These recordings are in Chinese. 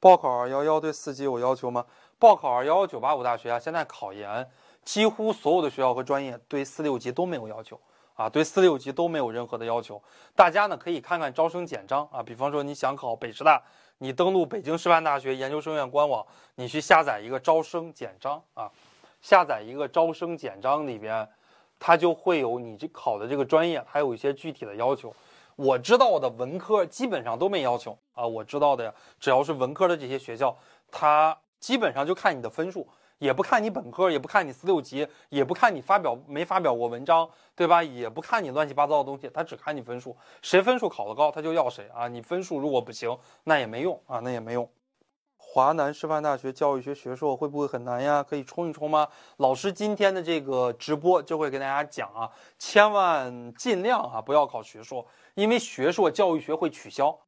报考二幺幺对四级有要求吗？报考二幺幺九八五大学啊，现在考研几乎所有的学校和专业对四六级都没有要求啊，对四六级都没有任何的要求。大家呢可以看看招生简章啊，比方说你想考北师大，你登录北京师范大学研究生院官网，你去下载一个招生简章啊，下载一个招生简章里边，它就会有你这考的这个专业，还有一些具体的要求。我知道的文科基本上都没要求啊，我知道的呀，只要是文科的这些学校，它基本上就看你的分数，也不看你本科，也不看你四六级，也不看你发表没发表过文章，对吧？也不看你乱七八糟的东西，他只看你分数，谁分数考得高，他就要谁啊。你分数如果不行，那也没用啊，那也没用。华南师范大学教育学学硕会不会很难呀？可以冲一冲吗？老师今天的这个直播就会跟大家讲啊，千万尽量啊不要考学硕，因为学硕教育学会取消。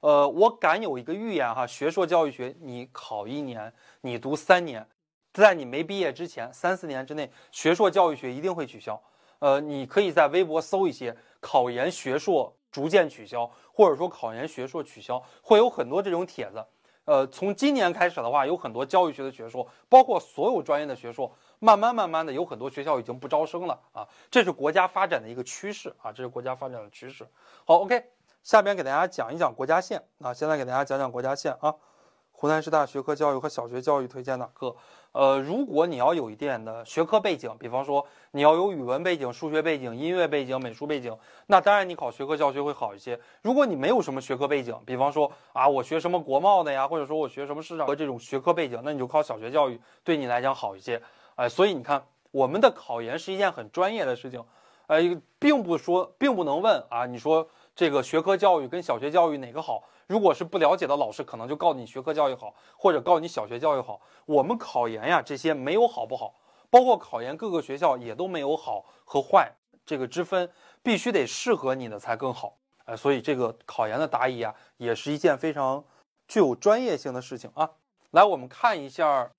呃，我敢有一个预言哈，学硕教育学你考一年，你读三年，在你没毕业之前三四年之内，学硕教育学一定会取消。呃，你可以在微博搜一些考研学硕逐渐取消，或者说考研学硕取消，会有很多这种帖子。呃，从今年开始的话，有很多教育学的学硕，包括所有专业的学硕，慢慢慢慢的有很多学校已经不招生了啊，这是国家发展的一个趋势啊，这是国家发展的趋势。好，OK，下边给大家讲一讲国家线啊，现在给大家讲讲国家线啊。湖南师大学科教育和小学教育推荐哪个？呃，如果你要有一点的学科背景，比方说你要有语文背景、数学背景、音乐背景、美术背景，那当然你考学科教学会好一些。如果你没有什么学科背景，比方说啊，我学什么国贸的呀，或者说我学什么市场和这种学科背景，那你就考小学教育，对你来讲好一些。哎，所以你看，我们的考研是一件很专业的事情，呃，并不说，并不能问啊，你说这个学科教育跟小学教育哪个好？如果是不了解的老师，可能就告诉你学科教育好，或者告诉你小学教育好。我们考研呀，这些没有好不好，包括考研各个学校也都没有好和坏这个之分，必须得适合你的才更好。哎，所以这个考研的答疑啊，也是一件非常具有专业性的事情啊。来，我们看一下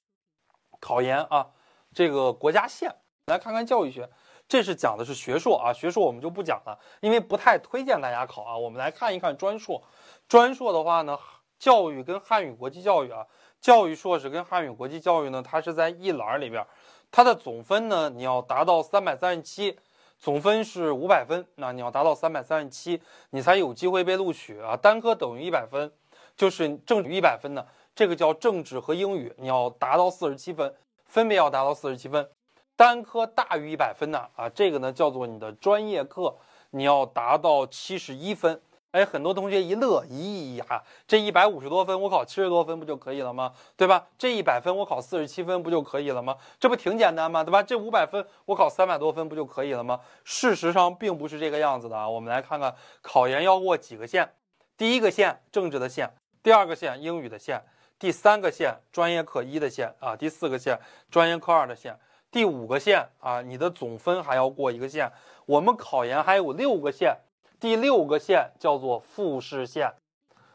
考研啊，这个国家线，来看看教育学。这是讲的是学硕啊，学硕我们就不讲了，因为不太推荐大家考啊。我们来看一看专硕。专硕的话呢，教育跟汉语国际教育啊，教育硕士跟汉语国际教育呢，它是在一栏里边，它的总分呢，你要达到三百三十七，总分是五百分，那你要达到三百三十七，你才有机会被录取啊。单科等于一百分，就是政治一百分的，这个叫政治和英语，你要达到四十七分，分别要达到四十七分。单科大于一百分呢啊，这个呢叫做你的专业课，你要达到七十一分。哎，很多同学一乐，咦呀，这一百五十多分，我考七十多分不就可以了吗？对吧？这一百分我考四十七分不就可以了吗？这不挺简单吗？对吧？这五百分我考三百多分不就可以了吗？事实上并不是这个样子的啊。我们来看看考研要过几个线，第一个线政治的线，第二个线英语的线，第三个线专业课一的线啊，第四个线专业课二的线，第五个线啊，你的总分还要过一个线。我们考研还有六个线。第六个线叫做复试线，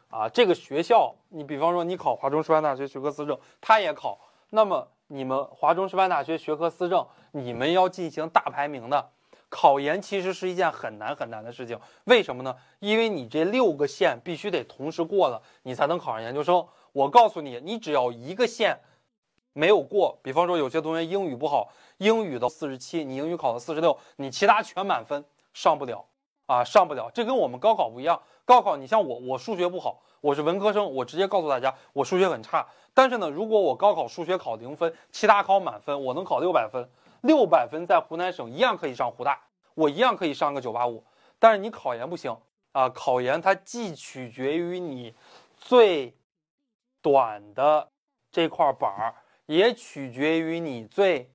啊，这个学校，你比方说你考华中师范大学学科思政，他也考，那么你们华中师范大学学科思政，你们要进行大排名的考研，其实是一件很难很难的事情。为什么呢？因为你这六个线必须得同时过了，你才能考上研究生。我告诉你，你只要一个线没有过，比方说有些同学英语不好，英语的四十七，你英语考了四十六，你其他全满分，上不了。啊，上不了，这跟我们高考不一样。高考，你像我，我数学不好，我是文科生，我直接告诉大家，我数学很差。但是呢，如果我高考数学考零分，其他考满分，我能考六百分，六百分在湖南省一样可以上湖大，我一样可以上个九八五。但是你考研不行啊，考研它既取决于你最短的这块板儿，也取决于你最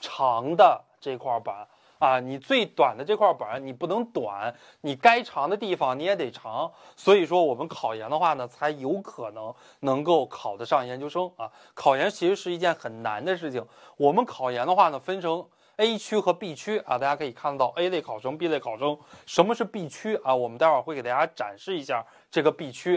长的这块板。啊，你最短的这块板你不能短，你该长的地方你也得长。所以说我们考研的话呢，才有可能能够考得上研究生啊。考研其实是一件很难的事情。我们考研的话呢，分成 A 区和 B 区啊，大家可以看到 A 类考生、B 类考生。什么是 B 区啊？我们待会儿会给大家展示一下这个 B 区。